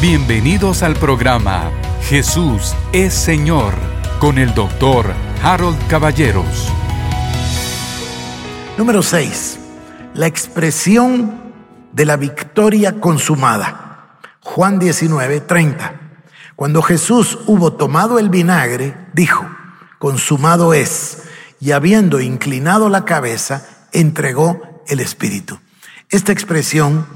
Bienvenidos al programa Jesús es Señor con el doctor Harold Caballeros. Número 6. La expresión de la victoria consumada. Juan 19, 30. Cuando Jesús hubo tomado el vinagre, dijo, consumado es, y habiendo inclinado la cabeza, entregó el Espíritu. Esta expresión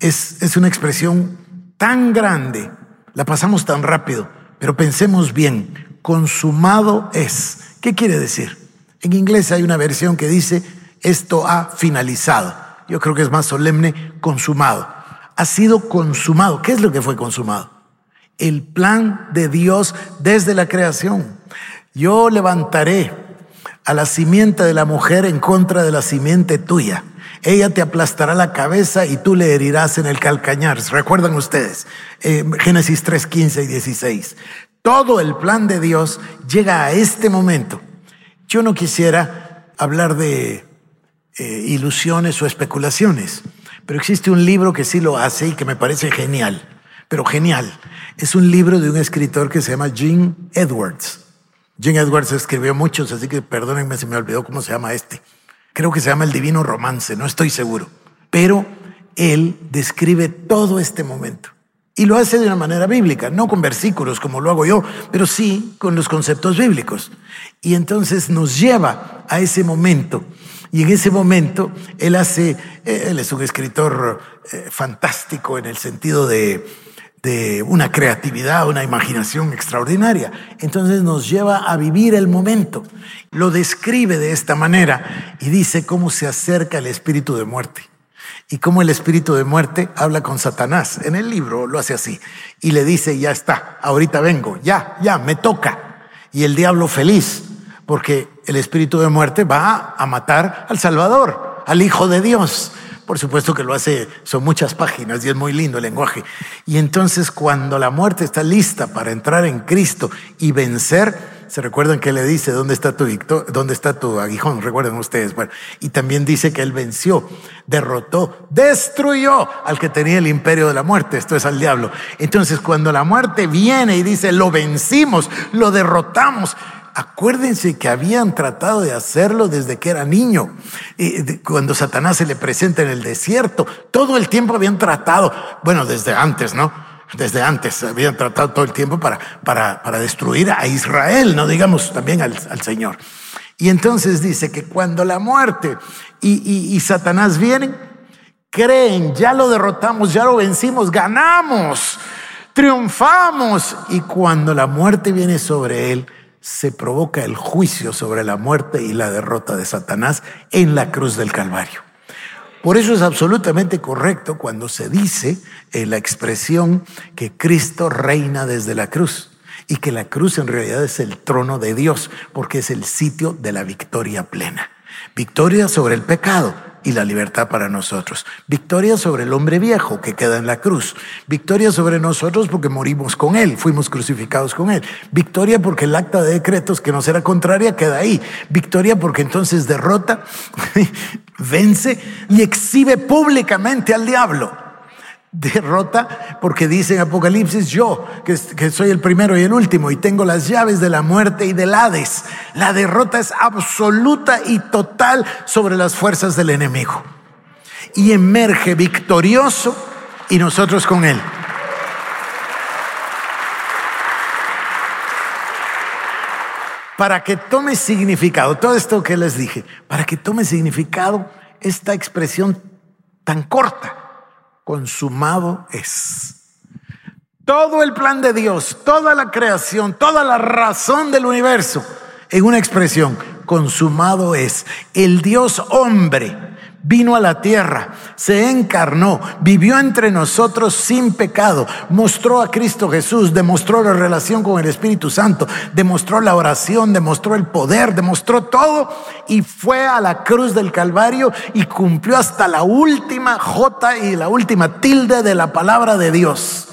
es, es una expresión tan grande, la pasamos tan rápido, pero pensemos bien, consumado es. ¿Qué quiere decir? En inglés hay una versión que dice, esto ha finalizado. Yo creo que es más solemne, consumado. Ha sido consumado. ¿Qué es lo que fue consumado? el plan de Dios desde la creación. Yo levantaré a la simiente de la mujer en contra de la simiente tuya. Ella te aplastará la cabeza y tú le herirás en el calcañar. ¿Recuerdan ustedes? Eh, Génesis 3, 15 y 16. Todo el plan de Dios llega a este momento. Yo no quisiera hablar de eh, ilusiones o especulaciones, pero existe un libro que sí lo hace y que me parece genial, pero genial. Es un libro de un escritor que se llama Gene Edwards. Gene Edwards escribió muchos, así que perdónenme si me olvidó cómo se llama este. Creo que se llama El Divino Romance, no estoy seguro. Pero él describe todo este momento. Y lo hace de una manera bíblica, no con versículos como lo hago yo, pero sí con los conceptos bíblicos. Y entonces nos lleva a ese momento. Y en ese momento él hace, eh, él es un escritor eh, fantástico en el sentido de, de una creatividad, una imaginación extraordinaria. Entonces nos lleva a vivir el momento. Lo describe de esta manera y dice cómo se acerca el espíritu de muerte. Y cómo el espíritu de muerte habla con Satanás. En el libro lo hace así. Y le dice, ya está, ahorita vengo, ya, ya, me toca. Y el diablo feliz, porque el espíritu de muerte va a matar al Salvador, al Hijo de Dios. Por supuesto que lo hace, son muchas páginas y es muy lindo el lenguaje. Y entonces cuando la muerte está lista para entrar en Cristo y vencer, se recuerdan que le dice, ¿dónde está tu ¿Dónde está tu aguijón? Recuerden ustedes. Y también dice que él venció, derrotó, destruyó al que tenía el imperio de la muerte. Esto es al diablo. Entonces, cuando la muerte viene y dice, lo vencimos, lo derrotamos, Acuérdense que habían tratado de hacerlo desde que era niño. Cuando Satanás se le presenta en el desierto, todo el tiempo habían tratado, bueno, desde antes, ¿no? Desde antes habían tratado todo el tiempo para, para, para destruir a Israel, no digamos también al, Señor. Y entonces dice que cuando la muerte y, y Satanás vienen, creen, ya lo derrotamos, ya lo vencimos, ganamos, triunfamos. Y cuando la muerte viene sobre él, se provoca el juicio sobre la muerte y la derrota de Satanás en la cruz del Calvario. Por eso es absolutamente correcto cuando se dice en la expresión que Cristo reina desde la cruz y que la cruz en realidad es el trono de Dios porque es el sitio de la victoria plena. Victoria sobre el pecado, y la libertad para nosotros. Victoria sobre el hombre viejo que queda en la cruz. Victoria sobre nosotros porque morimos con Él, fuimos crucificados con Él. Victoria porque el acta de decretos que nos era contraria queda ahí. Victoria porque entonces derrota, vence y exhibe públicamente al diablo derrota porque dice en Apocalipsis yo, que, que, soy el primero y el último y tengo las llaves de la muerte y del Hades. La derrota es absoluta y total sobre las fuerzas del enemigo. Y emerge victorioso y nosotros con él. Para que tome significado, todo esto que les dije, para que tome significado esta expresión tan corta consumado es. Todo el plan de Dios, toda la creación, toda la razón del universo, en una expresión, consumado es. El Dios hombre vino a la tierra, se encarnó, vivió entre nosotros sin pecado, mostró a Cristo Jesús, demostró la relación con el Espíritu Santo, demostró la oración, demostró el poder, demostró todo y fue a la cruz del Calvario y cumplió hasta la última J y la última tilde de la palabra de Dios.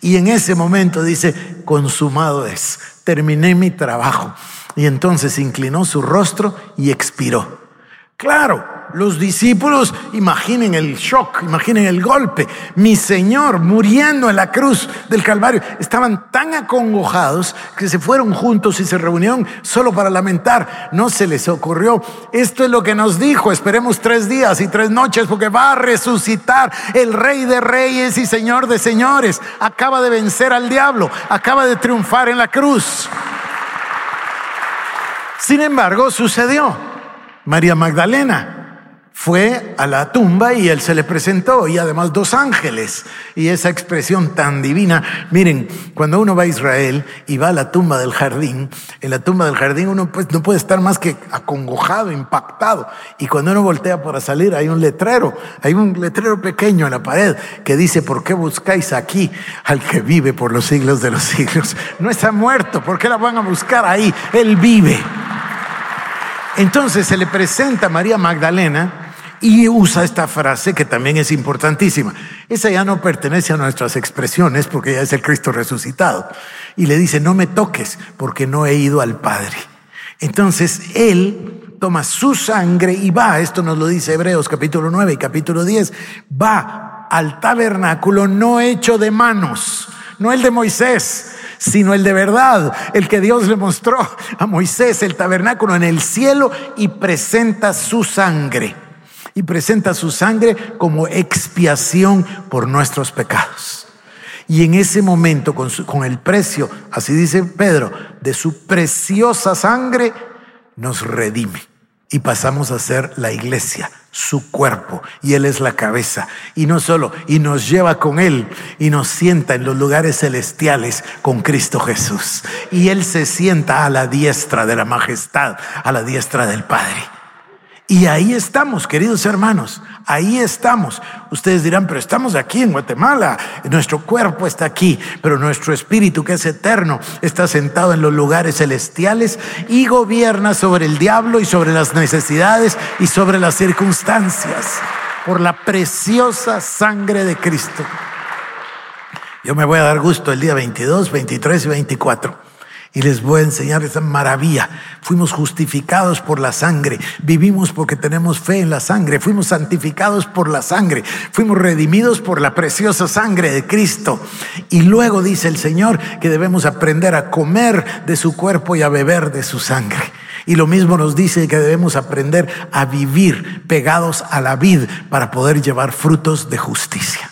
Y en ese momento dice, consumado es, terminé mi trabajo. Y entonces inclinó su rostro y expiró. Claro, los discípulos, imaginen el shock, imaginen el golpe. Mi Señor muriendo en la cruz del Calvario. Estaban tan acongojados que se fueron juntos y se reunieron solo para lamentar. No se les ocurrió. Esto es lo que nos dijo. Esperemos tres días y tres noches porque va a resucitar el Rey de Reyes y Señor de Señores. Acaba de vencer al diablo. Acaba de triunfar en la cruz. Sin embargo, sucedió. María Magdalena fue a la tumba y él se le presentó y además dos ángeles. Y esa expresión tan divina, miren, cuando uno va a Israel y va a la tumba del jardín, en la tumba del jardín uno pues, no puede estar más que acongojado, impactado. Y cuando uno voltea para salir hay un letrero, hay un letrero pequeño en la pared que dice, ¿por qué buscáis aquí al que vive por los siglos de los siglos? No está muerto, ¿por qué la van a buscar ahí? Él vive. Entonces se le presenta a María Magdalena y usa esta frase que también es importantísima. Esa ya no pertenece a nuestras expresiones porque ya es el Cristo resucitado. Y le dice, no me toques porque no he ido al Padre. Entonces él toma su sangre y va, esto nos lo dice Hebreos capítulo 9 y capítulo 10, va al tabernáculo no hecho de manos, no el de Moisés, sino el de verdad, el que Dios le mostró a Moisés, el tabernáculo en el cielo y presenta su sangre y presenta su sangre como expiación por nuestros pecados. Y en ese momento, con, con, el precio, así dice Pedro, de su preciosa sangre, nos redime. Y pasamos a ser la iglesia, su cuerpo, y Él es la cabeza. Y no solo, y nos lleva con Él y nos sienta en los lugares celestiales con Cristo Jesús. Y Él se sienta a la diestra de la majestad, a la diestra del Padre. Y ahí estamos, queridos hermanos, ahí estamos. Ustedes dirán, pero estamos aquí en Guatemala, nuestro cuerpo está aquí, pero nuestro espíritu que es eterno está sentado en los lugares celestiales y gobierna sobre el diablo y sobre las necesidades y sobre las circunstancias por la preciosa sangre de Cristo. Yo me voy a dar gusto el día 22, 23 y 24 y les voy a enseñar esa maravilla. Fuimos justificados por la sangre, vivimos porque tenemos fe en la sangre, fuimos santificados por la sangre, fuimos redimidos por la preciosa sangre de Cristo. Y luego dice el Señor que debemos aprender a comer de su cuerpo y a beber de su sangre. Y lo mismo nos dice que debemos aprender a vivir pegados a la vid para poder llevar frutos de justicia.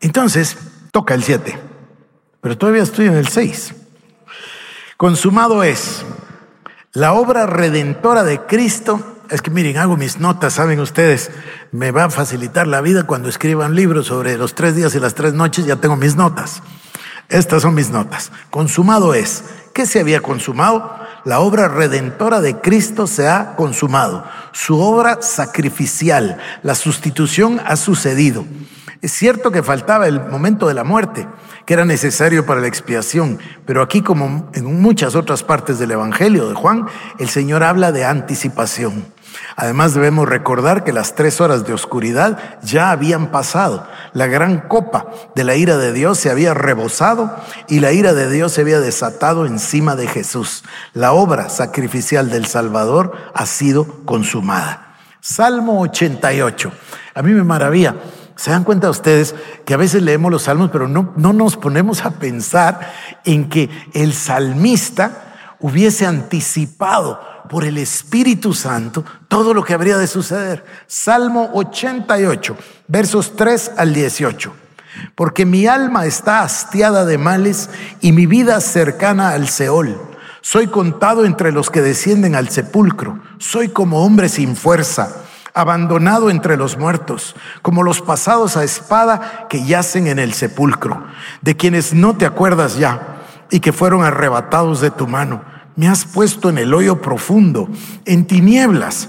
Entonces, toca el 7, pero todavía estoy en el 6. Consumado es la obra redentora de Cristo. Es que miren, hago mis notas, saben ustedes, me va a facilitar la vida cuando escriba un libro sobre los tres días y las tres noches, ya tengo mis notas. Estas son mis notas. Consumado es. ¿Qué se había consumado? La obra redentora de Cristo se ha consumado. Su obra sacrificial, la sustitución ha sucedido. Es cierto que faltaba el momento de la muerte, que era necesario para la expiación. Pero aquí, como en muchas otras partes del Evangelio de Juan, el Señor habla de anticipación. Además debemos recordar que las tres horas de oscuridad ya habían pasado. La gran copa de la ira de Dios se había rebosado y la ira de Dios se había desatado encima de Jesús. La obra sacrificial del Salvador ha sido consumada. Salmo 88. A mí me maravilla ¿Se dan cuenta ustedes que a veces leemos los salmos, pero no, no nos ponemos a pensar en que el salmista hubiese anticipado por el Espíritu Santo todo lo que habría de suceder? Salmo 88, versos 3 al 18. Porque mi alma está hastiada de males y mi vida cercana al Seol. Soy contado entre los que descienden al sepulcro. Soy como hombre sin fuerza abandonado entre los muertos, como los pasados a espada que yacen en el sepulcro, de quienes no te acuerdas ya y que fueron arrebatados de tu mano. Me has puesto en el hoyo profundo, en tinieblas,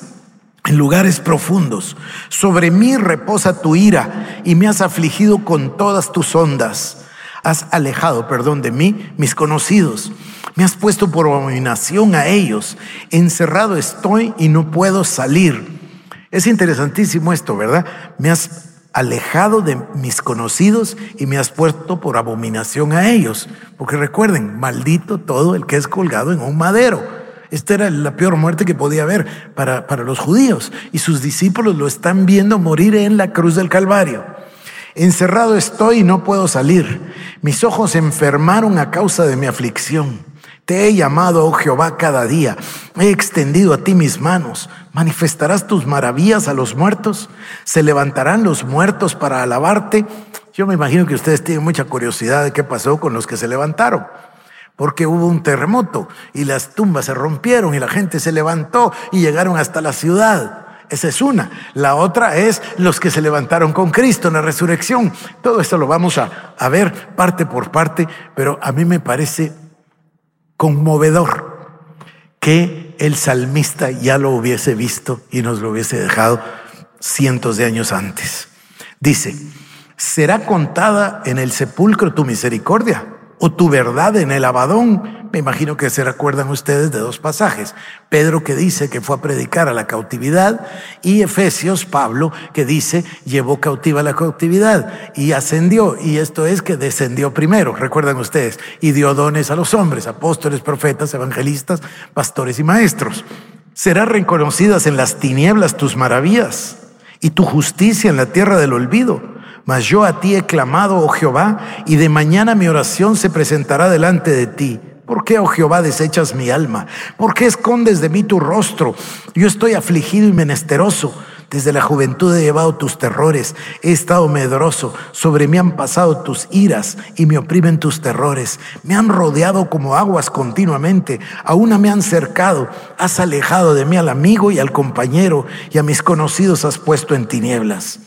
en lugares profundos. Sobre mí reposa tu ira y me has afligido con todas tus ondas. Has alejado, perdón, de mí mis conocidos. Me has puesto por abominación a ellos. Encerrado estoy y no puedo salir. Es interesantísimo esto, ¿verdad? Me has alejado de mis conocidos y me has puesto por abominación a ellos. Porque recuerden, maldito todo el que es colgado en un madero. Esta era la peor muerte que podía haber para, para los judíos. Y sus discípulos lo están viendo morir en la cruz del Calvario. Encerrado estoy y no puedo salir. Mis ojos se enfermaron a causa de mi aflicción. Te he llamado, oh Jehová, cada día. He extendido a ti mis manos. ¿Manifestarás tus maravillas a los muertos? ¿Se levantarán los muertos para alabarte? Yo me imagino que ustedes tienen mucha curiosidad de qué pasó con los que se levantaron. Porque hubo un terremoto y las tumbas se rompieron y la gente se levantó y llegaron hasta la ciudad. Esa es una. La otra es los que se levantaron con Cristo en la resurrección. Todo esto lo vamos a, a ver parte por parte, pero a mí me parece conmovedor que el salmista ya lo hubiese visto y nos lo hubiese dejado cientos de años antes. Dice, será contada en el sepulcro tu misericordia o tu verdad en el abadón. Me imagino que se recuerdan ustedes de dos pasajes. Pedro que dice que fue a predicar a la cautividad y Efesios, Pablo, que dice llevó cautiva la cautividad y ascendió. Y esto es que descendió primero, recuerdan ustedes, y dio dones a los hombres, apóstoles, profetas, evangelistas, pastores y maestros. Serán reconocidas en las tinieblas tus maravillas y tu justicia en la tierra del olvido mas yo a ti he clamado, oh Jehová, y de mañana mi oración se presentará delante de ti. ¿Por qué, oh Jehová, desechas mi alma? ¿Por qué escondes de mí tu rostro? Yo estoy afligido y menesteroso. Desde la juventud he llevado tus terrores, he estado medroso, sobre mí han pasado tus iras y me oprimen tus terrores. Me han rodeado como aguas continuamente, a una me han cercado, has alejado de mí al amigo y al compañero, y a mis conocidos has puesto en tinieblas.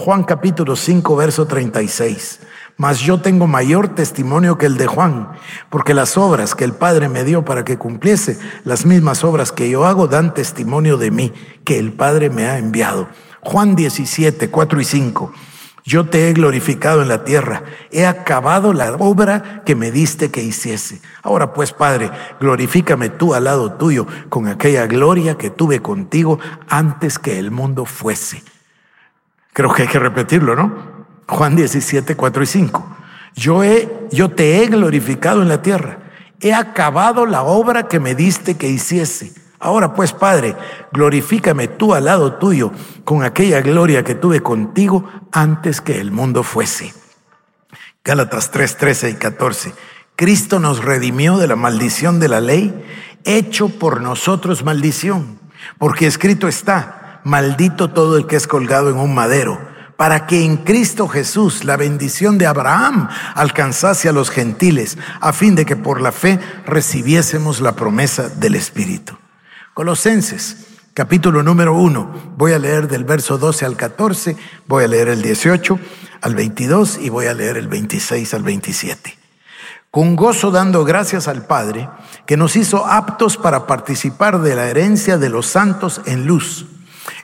Juan capítulo 5, verso 36. Mas yo tengo mayor testimonio que el de Juan, porque las obras que el Padre me dio para que cumpliese, las mismas obras que yo hago, dan testimonio de mí, que el Padre me ha enviado. Juan 17, 4 y 5. Yo te he glorificado en la tierra, he acabado la obra que me diste que hiciese. Ahora pues, Padre, glorifícame tú al lado tuyo con aquella gloria que tuve contigo antes que el mundo fuese. Creo que hay que repetirlo, ¿no? Juan 17, 4 y 5. Yo, he, yo te he glorificado en la tierra. He acabado la obra que me diste que hiciese. Ahora pues, Padre, glorifícame tú al lado tuyo con aquella gloria que tuve contigo antes que el mundo fuese. Gálatas 3, 13 y 14. Cristo nos redimió de la maldición de la ley, hecho por nosotros maldición, porque escrito está, maldito todo el que es colgado en un madero, para que en Cristo Jesús la bendición de Abraham alcanzase a los gentiles, a fin de que por la fe recibiésemos la promesa del Espíritu. Colosenses, capítulo número uno, voy a leer del verso 12 al 14, voy a leer el 18 al 22 y voy a leer el 26 al 27 con gozo dando gracias al Padre, que nos hizo aptos para participar de la herencia de los santos en luz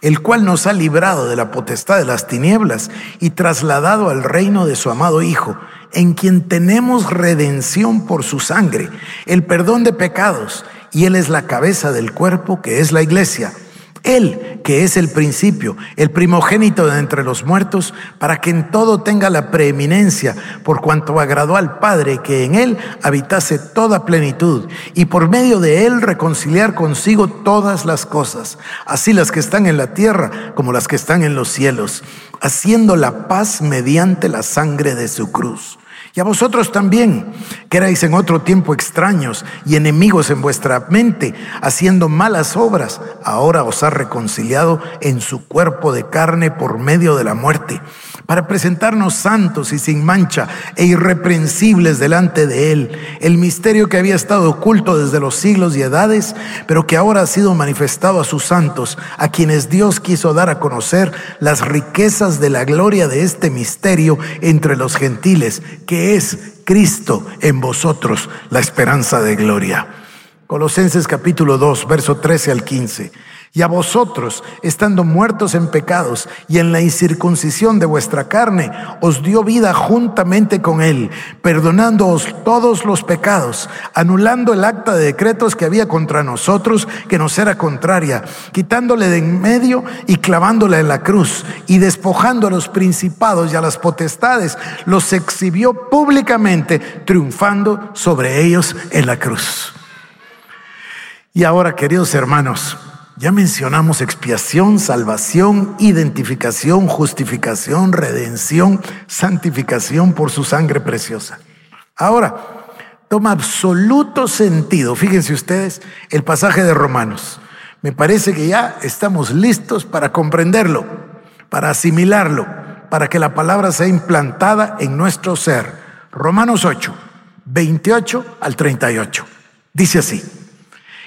el cual nos ha librado de la potestad de las tinieblas y trasladado al reino de su amado Hijo, en quien tenemos redención por su sangre, el perdón de pecados, y Él es la cabeza del cuerpo que es la iglesia. Él, que es el principio, el primogénito de entre los muertos, para que en todo tenga la preeminencia, por cuanto agradó al Padre que en Él habitase toda plenitud, y por medio de Él reconciliar consigo todas las cosas, así las que están en la tierra como las que están en los cielos, haciendo la paz mediante la sangre de su cruz y a vosotros también, que erais en otro tiempo extraños y enemigos en vuestra mente, haciendo malas obras, ahora os ha reconciliado en su cuerpo de carne por medio de la muerte para presentarnos santos y sin mancha e irreprensibles delante de Él, el misterio que había estado oculto desde los siglos y edades, pero que ahora ha sido manifestado a sus santos, a quienes Dios quiso dar a conocer las riquezas de la gloria de este misterio entre los gentiles, que es Cristo en vosotros, la esperanza de gloria. Colosenses capítulo 2, verso 13 al 15. Y a vosotros, estando muertos en pecados y en la incircuncisión de vuestra carne, os dio vida juntamente con Él, perdonándoos todos los pecados, anulando el acta de decretos que había contra nosotros, que nos era contraria, quitándole de en medio y clavándola en la cruz, y despojando a los principados y a las potestades, los exhibió públicamente, triunfando sobre ellos en la cruz. Y ahora, queridos hermanos, ya mencionamos expiación, salvación, identificación, justificación, redención, santificación por su sangre preciosa. Ahora, toma absoluto sentido, fíjense ustedes, el pasaje de Romanos. Me parece que ya estamos listos para comprenderlo, para asimilarlo, para que la palabra sea implantada en nuestro ser. Romanos 8, 28 al 38. Dice así.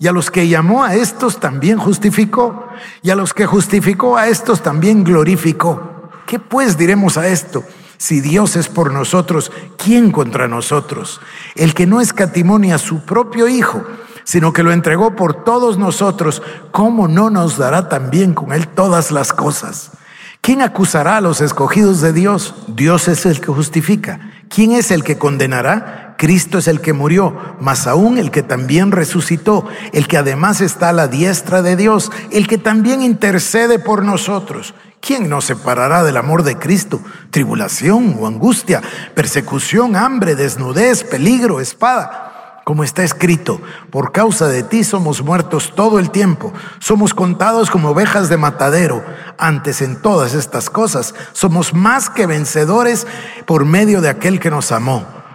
Y a los que llamó a estos también justificó. Y a los que justificó a estos también glorificó. ¿Qué pues diremos a esto? Si Dios es por nosotros, ¿quién contra nosotros? El que no escatimonia a su propio Hijo, sino que lo entregó por todos nosotros, ¿cómo no nos dará también con Él todas las cosas? ¿Quién acusará a los escogidos de Dios? Dios es el que justifica. ¿Quién es el que condenará? Cristo es el que murió, más aún el que también resucitó, el que además está a la diestra de Dios, el que también intercede por nosotros. ¿Quién nos separará del amor de Cristo? Tribulación o angustia, persecución, hambre, desnudez, peligro, espada. Como está escrito, por causa de ti somos muertos todo el tiempo, somos contados como ovejas de matadero. Antes en todas estas cosas somos más que vencedores por medio de aquel que nos amó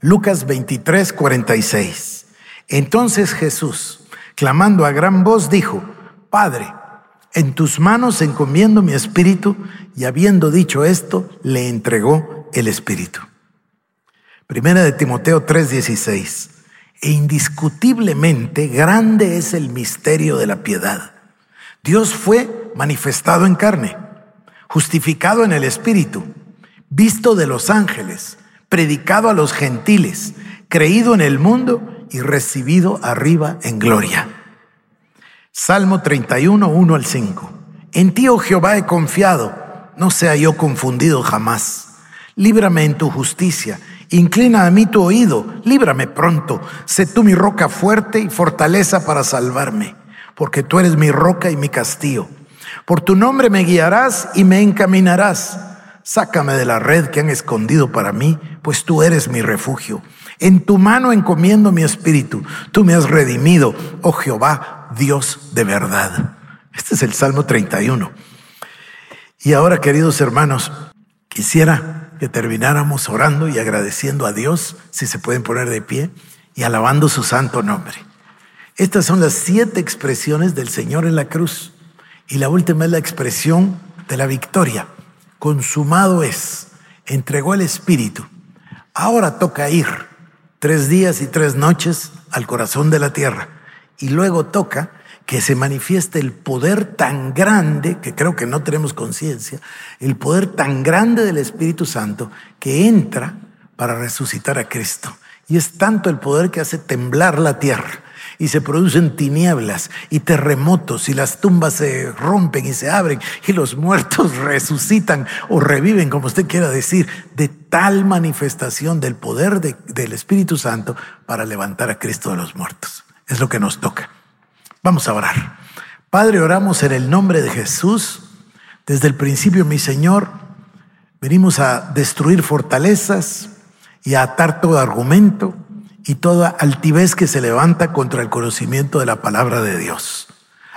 Lucas 23, 46. Entonces Jesús, clamando a gran voz, dijo, Padre, en tus manos encomiendo mi espíritu, y habiendo dicho esto, le entregó el espíritu. Primera de Timoteo 3:16. E indiscutiblemente grande es el misterio de la piedad. Dios fue manifestado en carne, justificado en el espíritu, visto de los ángeles predicado a los gentiles, creído en el mundo y recibido arriba en gloria. Salmo 31, 1 al 5. En ti, oh Jehová, he confiado, no sea yo confundido jamás. Líbrame en tu justicia, inclina a mí tu oído, líbrame pronto. Sé tú mi roca fuerte y fortaleza para salvarme, porque tú eres mi roca y mi castillo. Por tu nombre me guiarás y me encaminarás Sácame de la red que han escondido para mí, pues tú eres mi refugio. En tu mano encomiendo mi espíritu. Tú me has redimido, oh Jehová, Dios de verdad. Este es el Salmo 31. Y ahora, queridos hermanos, quisiera que termináramos orando y agradeciendo a Dios, si se pueden poner de pie, y alabando su santo nombre. Estas son las siete expresiones del Señor en la cruz. Y la última es la expresión de la victoria consumado es, entregó el Espíritu. Ahora toca ir tres días y tres noches al corazón de la tierra y luego toca que se manifieste el poder tan grande, que creo que no tenemos conciencia, el poder tan grande del Espíritu Santo que entra para resucitar a Cristo. Y es tanto el poder que hace temblar la tierra y se producen tinieblas y terremotos y las tumbas se rompen y se abren y los muertos resucitan o reviven, como usted quiera decir, de tal manifestación del poder del Espíritu Santo para levantar a Cristo de los muertos. Es lo que nos toca. Vamos a orar. Padre, oramos en el nombre de Jesús. Desde el principio, mi Señor, venimos a destruir fortalezas y a atar todo argumento y toda altivez que se levanta contra el conocimiento de la palabra de Dios.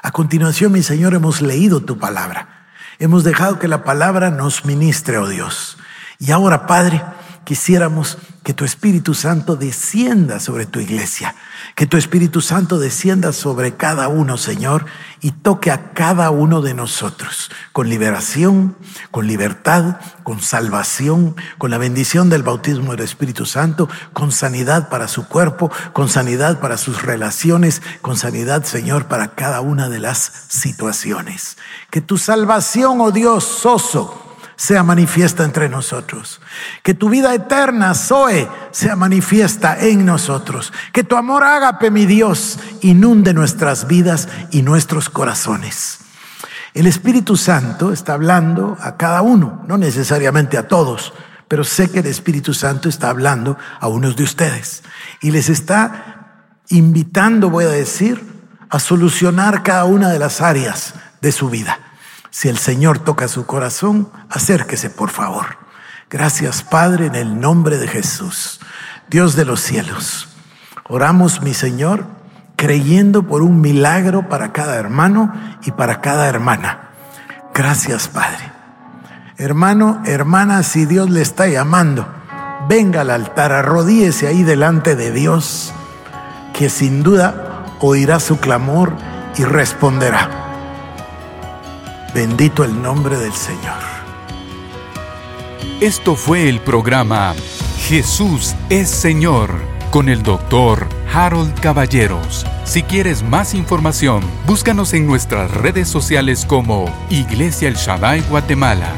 A continuación, mi Señor, hemos leído tu palabra. Hemos dejado que la palabra nos ministre, oh Dios. Y ahora, Padre, quisiéramos que tu Espíritu Santo descienda sobre tu iglesia, que tu Espíritu Santo descienda sobre cada uno, Señor, y toque a cada uno de nosotros con liberación, con libertad, con salvación, con la bendición del bautismo del Espíritu Santo, con sanidad para su cuerpo, con sanidad para sus relaciones, con sanidad, Señor, para cada una de las situaciones. Que tu salvación, oh Dios, soso, sea manifiesta entre nosotros. Que tu vida eterna, Zoe, sea manifiesta en nosotros. Que tu amor ágape, mi Dios, inunde nuestras vidas y nuestros corazones. El Espíritu Santo está hablando a cada uno, no necesariamente a todos, pero sé que el Espíritu Santo está hablando a unos de ustedes y les está invitando, voy a decir, a solucionar cada una de las áreas de su vida. Si el Señor toca su corazón, acérquese, por favor. Gracias, Padre, en el nombre de Jesús, Dios de los cielos. Oramos, mi Señor, creyendo por un milagro para cada hermano y para cada hermana. Gracias, Padre. Hermano, hermana, si Dios le está llamando, venga al altar, arrodíese ahí delante de Dios, que sin duda oirá su clamor y responderá. Bendito el nombre del Señor. Esto fue el programa Jesús es Señor con el doctor Harold Caballeros. Si quieres más información, búscanos en nuestras redes sociales como Iglesia El Shaddai Guatemala.